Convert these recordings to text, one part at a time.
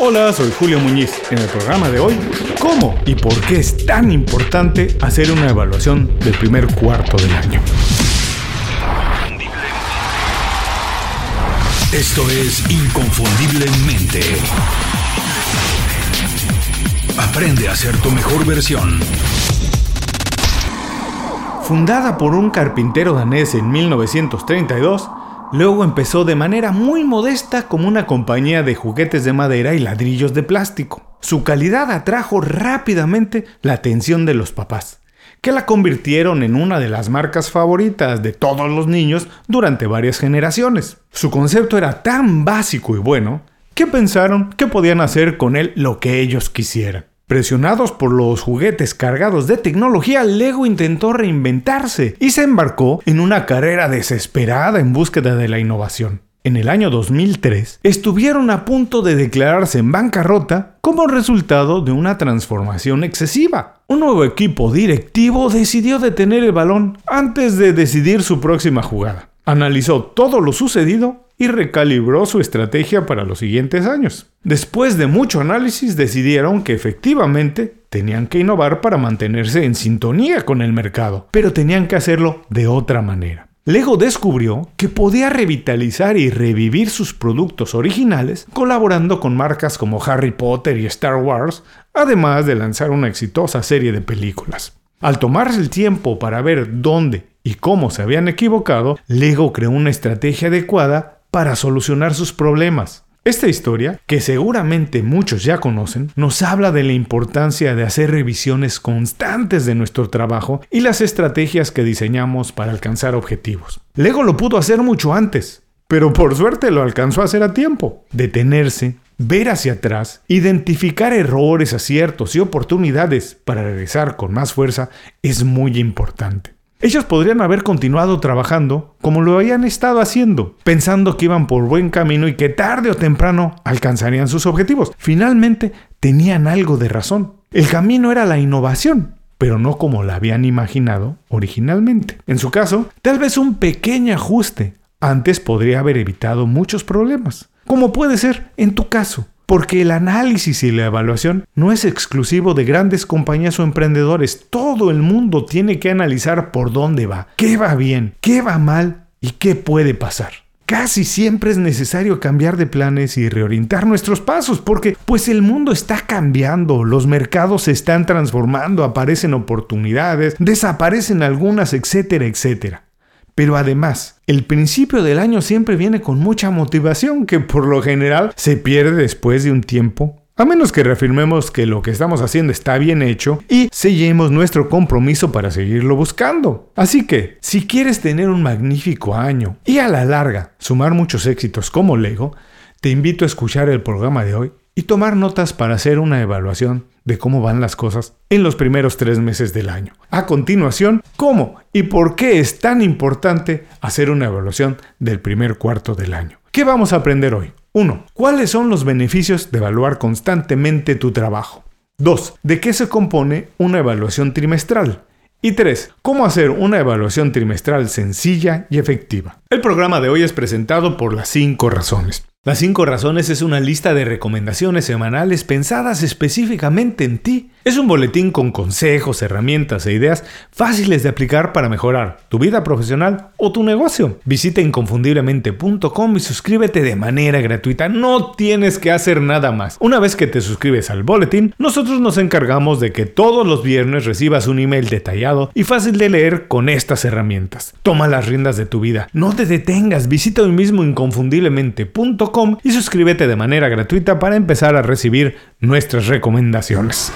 Hola, soy Julio Muñiz. En el programa de hoy, ¿cómo y por qué es tan importante hacer una evaluación del primer cuarto del año? Esto es Inconfundiblemente. Aprende a ser tu mejor versión. Fundada por un carpintero danés en 1932, luego empezó de manera muy modesta como una compañía de juguetes de madera y ladrillos de plástico. Su calidad atrajo rápidamente la atención de los papás, que la convirtieron en una de las marcas favoritas de todos los niños durante varias generaciones. Su concepto era tan básico y bueno que pensaron que podían hacer con él lo que ellos quisieran. Presionados por los juguetes cargados de tecnología, Lego intentó reinventarse y se embarcó en una carrera desesperada en búsqueda de la innovación. En el año 2003, estuvieron a punto de declararse en bancarrota como resultado de una transformación excesiva. Un nuevo equipo directivo decidió detener el balón antes de decidir su próxima jugada. Analizó todo lo sucedido y recalibró su estrategia para los siguientes años. Después de mucho análisis decidieron que efectivamente tenían que innovar para mantenerse en sintonía con el mercado, pero tenían que hacerlo de otra manera. Lego descubrió que podía revitalizar y revivir sus productos originales colaborando con marcas como Harry Potter y Star Wars, además de lanzar una exitosa serie de películas. Al tomarse el tiempo para ver dónde y cómo se habían equivocado, Lego creó una estrategia adecuada para solucionar sus problemas. Esta historia, que seguramente muchos ya conocen, nos habla de la importancia de hacer revisiones constantes de nuestro trabajo y las estrategias que diseñamos para alcanzar objetivos. Lego lo pudo hacer mucho antes, pero por suerte lo alcanzó a hacer a tiempo. Detenerse, ver hacia atrás, identificar errores, aciertos y oportunidades para regresar con más fuerza es muy importante. Ellos podrían haber continuado trabajando como lo habían estado haciendo, pensando que iban por buen camino y que tarde o temprano alcanzarían sus objetivos. Finalmente, tenían algo de razón. El camino era la innovación, pero no como la habían imaginado originalmente. En su caso, tal vez un pequeño ajuste antes podría haber evitado muchos problemas, como puede ser en tu caso porque el análisis y la evaluación no es exclusivo de grandes compañías o emprendedores. Todo el mundo tiene que analizar por dónde va, qué va bien, qué va mal y qué puede pasar. Casi siempre es necesario cambiar de planes y reorientar nuestros pasos porque pues el mundo está cambiando, los mercados se están transformando, aparecen oportunidades, desaparecen algunas, etcétera, etcétera. Pero además, el principio del año siempre viene con mucha motivación que por lo general se pierde después de un tiempo a menos que reafirmemos que lo que estamos haciendo está bien hecho y sellemos nuestro compromiso para seguirlo buscando. Así que, si quieres tener un magnífico año y a la larga sumar muchos éxitos como Lego, te invito a escuchar el programa de hoy y tomar notas para hacer una evaluación de cómo van las cosas en los primeros tres meses del año. A continuación, cómo y por qué es tan importante hacer una evaluación del primer cuarto del año. ¿Qué vamos a aprender hoy? 1. ¿Cuáles son los beneficios de evaluar constantemente tu trabajo? 2. ¿De qué se compone una evaluación trimestral? Y 3. ¿Cómo hacer una evaluación trimestral sencilla y efectiva? El programa de hoy es presentado por las 5 razones. Las 5 razones es una lista de recomendaciones semanales pensadas específicamente en ti. Es un boletín con consejos, herramientas e ideas fáciles de aplicar para mejorar tu vida profesional o tu negocio. Visita inconfundiblemente.com y suscríbete de manera gratuita. No tienes que hacer nada más. Una vez que te suscribes al boletín, nosotros nos encargamos de que todos los viernes recibas un email detallado y fácil de leer con estas herramientas. Toma las riendas de tu vida. No te detengas. Visita hoy mismo inconfundiblemente.com y suscríbete de manera gratuita para empezar a recibir nuestras recomendaciones.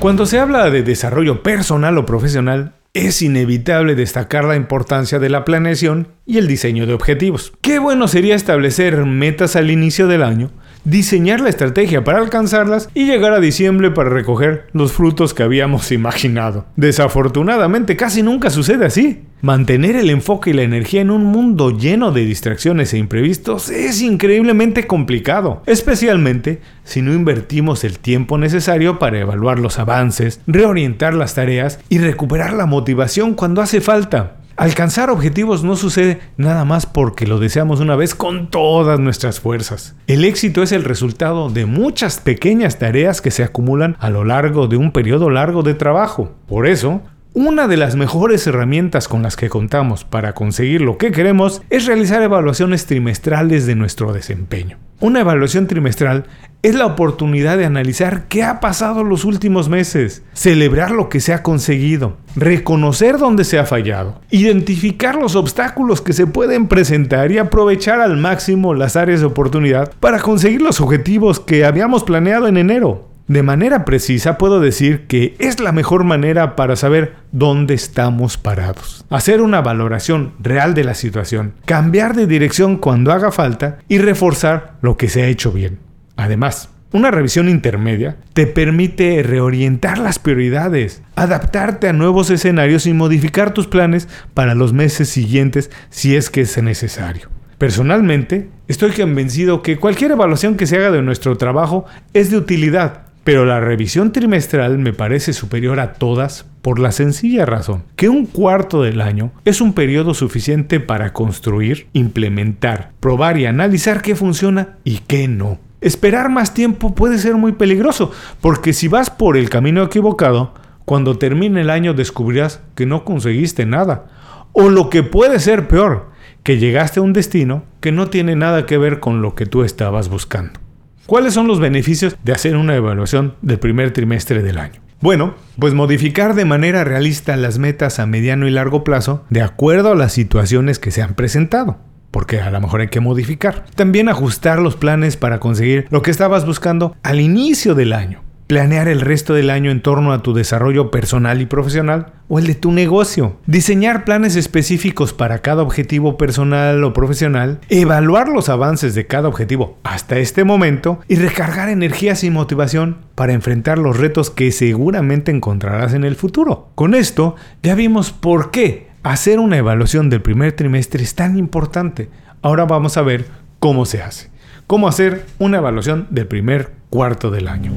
Cuando se habla de desarrollo personal o profesional, es inevitable destacar la importancia de la planeación y el diseño de objetivos. Qué bueno sería establecer metas al inicio del año, diseñar la estrategia para alcanzarlas y llegar a diciembre para recoger los frutos que habíamos imaginado. Desafortunadamente casi nunca sucede así. Mantener el enfoque y la energía en un mundo lleno de distracciones e imprevistos es increíblemente complicado, especialmente si no invertimos el tiempo necesario para evaluar los avances, reorientar las tareas y recuperar la motivación cuando hace falta. Alcanzar objetivos no sucede nada más porque lo deseamos una vez con todas nuestras fuerzas. El éxito es el resultado de muchas pequeñas tareas que se acumulan a lo largo de un periodo largo de trabajo. Por eso, una de las mejores herramientas con las que contamos para conseguir lo que queremos es realizar evaluaciones trimestrales de nuestro desempeño. Una evaluación trimestral es la oportunidad de analizar qué ha pasado los últimos meses, celebrar lo que se ha conseguido, reconocer dónde se ha fallado, identificar los obstáculos que se pueden presentar y aprovechar al máximo las áreas de oportunidad para conseguir los objetivos que habíamos planeado en enero. De manera precisa puedo decir que es la mejor manera para saber dónde estamos parados. Hacer una valoración real de la situación, cambiar de dirección cuando haga falta y reforzar lo que se ha hecho bien. Además, una revisión intermedia te permite reorientar las prioridades, adaptarte a nuevos escenarios y modificar tus planes para los meses siguientes si es que es necesario. Personalmente, estoy convencido que cualquier evaluación que se haga de nuestro trabajo es de utilidad pero la revisión trimestral me parece superior a todas por la sencilla razón que un cuarto del año es un periodo suficiente para construir, implementar, probar y analizar qué funciona y qué no. Esperar más tiempo puede ser muy peligroso, porque si vas por el camino equivocado, cuando termine el año descubrirás que no conseguiste nada. O lo que puede ser peor, que llegaste a un destino que no tiene nada que ver con lo que tú estabas buscando. ¿Cuáles son los beneficios de hacer una evaluación del primer trimestre del año? Bueno, pues modificar de manera realista las metas a mediano y largo plazo de acuerdo a las situaciones que se han presentado porque a lo mejor hay que modificar. También ajustar los planes para conseguir lo que estabas buscando al inicio del año planear el resto del año en torno a tu desarrollo personal y profesional o el de tu negocio, diseñar planes específicos para cada objetivo personal o profesional, evaluar los avances de cada objetivo hasta este momento y recargar energías y motivación para enfrentar los retos que seguramente encontrarás en el futuro. Con esto ya vimos por qué hacer una evaluación del primer trimestre es tan importante. Ahora vamos a ver cómo se hace. Cómo hacer una evaluación del primer cuarto del año.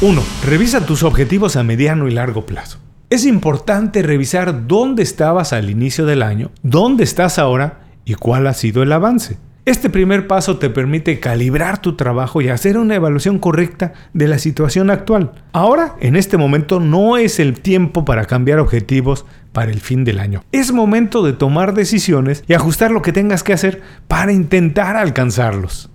1. Revisa tus objetivos a mediano y largo plazo. Es importante revisar dónde estabas al inicio del año, dónde estás ahora y cuál ha sido el avance. Este primer paso te permite calibrar tu trabajo y hacer una evaluación correcta de la situación actual. Ahora, en este momento, no es el tiempo para cambiar objetivos para el fin del año. Es momento de tomar decisiones y ajustar lo que tengas que hacer para intentar alcanzarlos.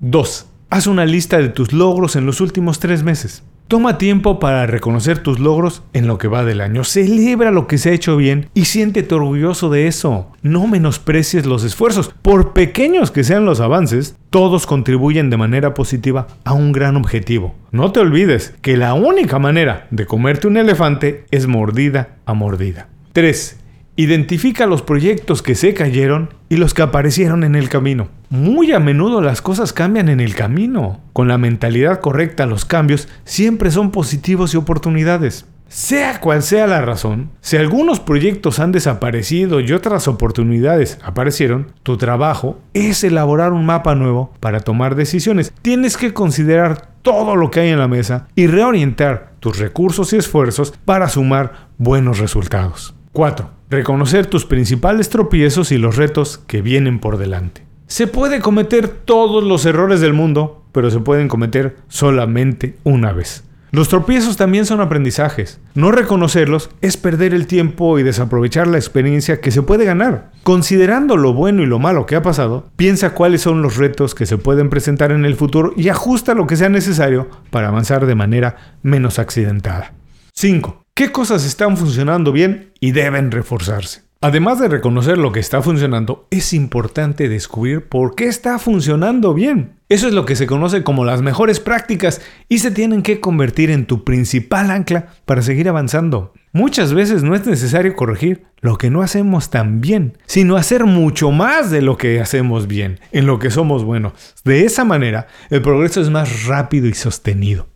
2. Haz una lista de tus logros en los últimos tres meses. Toma tiempo para reconocer tus logros en lo que va del año. Celebra lo que se ha hecho bien y siéntete orgulloso de eso. No menosprecies los esfuerzos. Por pequeños que sean los avances, todos contribuyen de manera positiva a un gran objetivo. No te olvides que la única manera de comerte un elefante es mordida a mordida. 3. Identifica los proyectos que se cayeron y los que aparecieron en el camino. Muy a menudo las cosas cambian en el camino. Con la mentalidad correcta los cambios siempre son positivos y oportunidades. Sea cual sea la razón, si algunos proyectos han desaparecido y otras oportunidades aparecieron, tu trabajo es elaborar un mapa nuevo para tomar decisiones. Tienes que considerar todo lo que hay en la mesa y reorientar tus recursos y esfuerzos para sumar buenos resultados. 4. Reconocer tus principales tropiezos y los retos que vienen por delante. Se puede cometer todos los errores del mundo, pero se pueden cometer solamente una vez. Los tropiezos también son aprendizajes. No reconocerlos es perder el tiempo y desaprovechar la experiencia que se puede ganar. Considerando lo bueno y lo malo que ha pasado, piensa cuáles son los retos que se pueden presentar en el futuro y ajusta lo que sea necesario para avanzar de manera menos accidentada. 5. ¿Qué cosas están funcionando bien y deben reforzarse? Además de reconocer lo que está funcionando, es importante descubrir por qué está funcionando bien. Eso es lo que se conoce como las mejores prácticas y se tienen que convertir en tu principal ancla para seguir avanzando. Muchas veces no es necesario corregir lo que no hacemos tan bien, sino hacer mucho más de lo que hacemos bien, en lo que somos buenos. De esa manera, el progreso es más rápido y sostenido.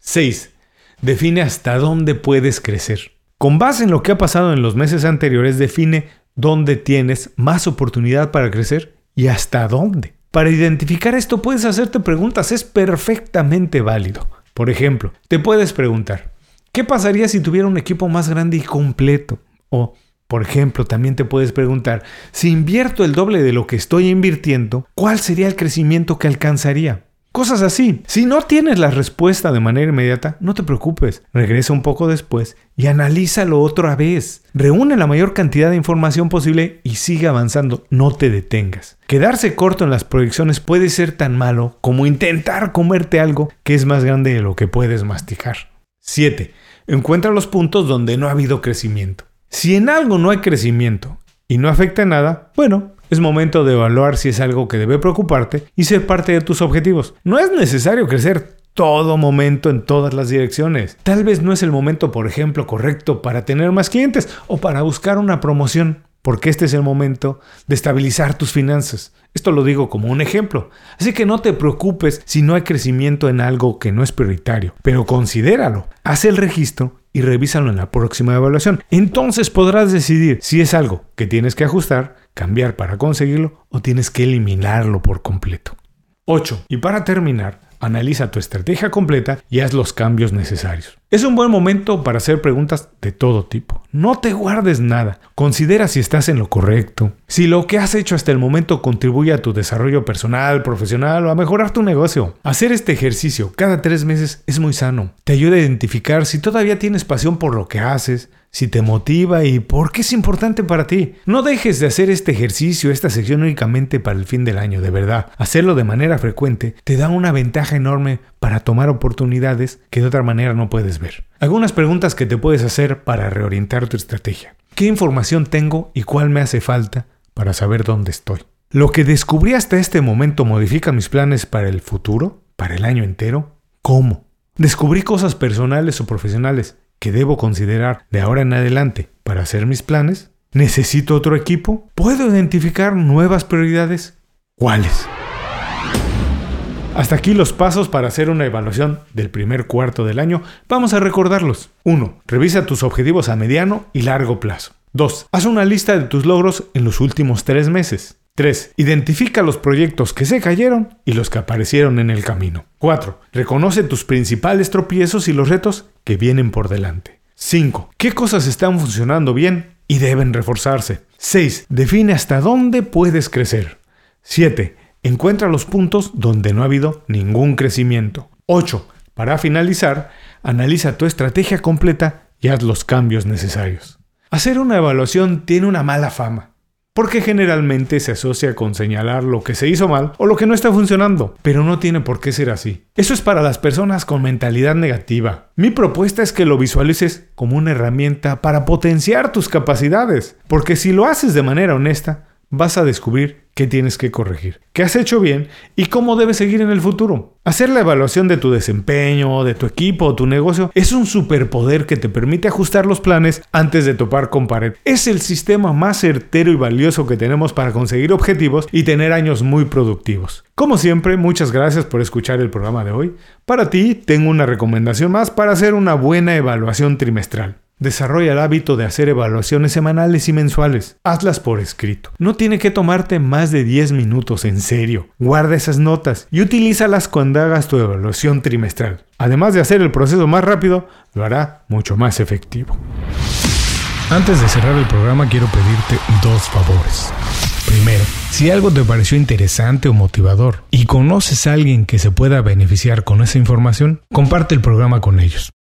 6. Define hasta dónde puedes crecer. Con base en lo que ha pasado en los meses anteriores, define dónde tienes más oportunidad para crecer y hasta dónde. Para identificar esto puedes hacerte preguntas, es perfectamente válido. Por ejemplo, te puedes preguntar, ¿qué pasaría si tuviera un equipo más grande y completo? O, Por ejemplo, también te puedes preguntar, si invierto el doble de lo que estoy invirtiendo, ¿cuál sería el crecimiento que alcanzaría? Cosas así. Si no tienes la respuesta de manera inmediata, no te preocupes. Regresa un poco después y analízalo otra vez. Reúne la mayor cantidad de información posible y sigue avanzando. No te detengas. Quedarse corto en las proyecciones puede ser tan malo como intentar comerte algo que es más grande de lo que puedes masticar. 7. Encuentra los puntos donde no ha habido crecimiento. Si en algo no hay crecimiento y no afecta nada, bueno, es momento de evaluar si es algo que debe preocuparte y ser parte de tus objetivos. No es necesario crecer todo momento en todas las direcciones. Tal vez no es el momento, por ejemplo, correcto para tener más clientes o para buscar una promoción, porque este es el momento de estabilizar tus finanzas. Esto lo digo como un ejemplo. Así que no te preocupes si no hay crecimiento en algo que no es prioritario, pero considéralo. Haz el registro y revísalo en la próxima evaluación. Entonces podrás decidir si es algo que tienes que ajustar, cambiar para conseguirlo o tienes que eliminarlo por completo. 8. Y para terminar, analiza tu estrategia completa y haz los cambios necesarios. Es un buen momento para hacer preguntas de todo tipo. No te guardes nada. Considera si estás en lo correcto, si lo que has hecho hasta el momento contribuye a tu desarrollo personal, profesional o a mejorar tu negocio. Hacer este ejercicio cada tres meses es muy sano. Te ayuda a identificar si todavía tienes pasión por lo que haces, si te motiva y por qué es importante para ti. No dejes de hacer este ejercicio, esta sección únicamente para el fin del año, de verdad. Hacerlo de manera frecuente te da una enorme para tomar oportunidades que de otra manera no puedes ver. Algunas preguntas que te puedes hacer para reorientar tu estrategia. ¿Qué información tengo y cuál me hace falta para saber dónde estoy? ¿Lo que descubrí hasta este momento modifica mis planes para el futuro? ¿Para el año entero? ¿Cómo? ¿Descubrí cosas personales o profesionales que debo considerar de ahora en adelante para hacer mis planes? ¿Necesito otro equipo? ¿Puedo identificar nuevas prioridades? ¿Cuáles? Hasta aquí los pasos para hacer una evaluación del primer cuarto del año. Vamos a recordarlos. 1. Revisa tus objetivos a mediano y largo plazo. 2. Haz una lista de tus logros en los últimos tres meses. 3. Identifica los proyectos que se cayeron y los que aparecieron en el camino. 4. Reconoce tus principales tropiezos y los retos que vienen por delante. 5. ¿Qué cosas están funcionando bien y deben reforzarse? 6. Define hasta dónde puedes crecer. 7. Encuentra los puntos donde no ha habido ningún crecimiento. 8. Para finalizar, analiza tu estrategia completa y haz los cambios necesarios. Hacer una evaluación tiene una mala fama, porque generalmente se asocia con señalar lo que se hizo mal o lo que no está funcionando, pero no tiene por qué ser así. Eso es para las personas con mentalidad negativa. Mi propuesta es que lo visualices como una herramienta para potenciar tus capacidades, porque si lo haces de manera honesta, vas a descubrir qué tienes que corregir, qué has hecho bien y cómo debes seguir en el futuro. Hacer la evaluación de tu desempeño, de tu equipo o tu negocio es un superpoder que te permite ajustar los planes antes de topar con pared. Es el sistema más certero y valioso que tenemos para conseguir objetivos y tener años muy productivos. Como siempre, muchas gracias por escuchar el programa de hoy. Para ti, tengo una recomendación más para hacer una buena evaluación trimestral. Desarrolla el hábito de hacer evaluaciones semanales y mensuales. Hazlas por escrito. No tiene que tomarte más de 10 minutos en serio. Guarda esas notas y utilízalas cuando hagas tu evaluación trimestral. Además de hacer el proceso más rápido, lo hará mucho más efectivo. Antes de cerrar el programa quiero pedirte dos favores. Primero, si algo te pareció interesante o motivador y conoces a alguien que se pueda beneficiar con esa información, comparte el programa con ellos.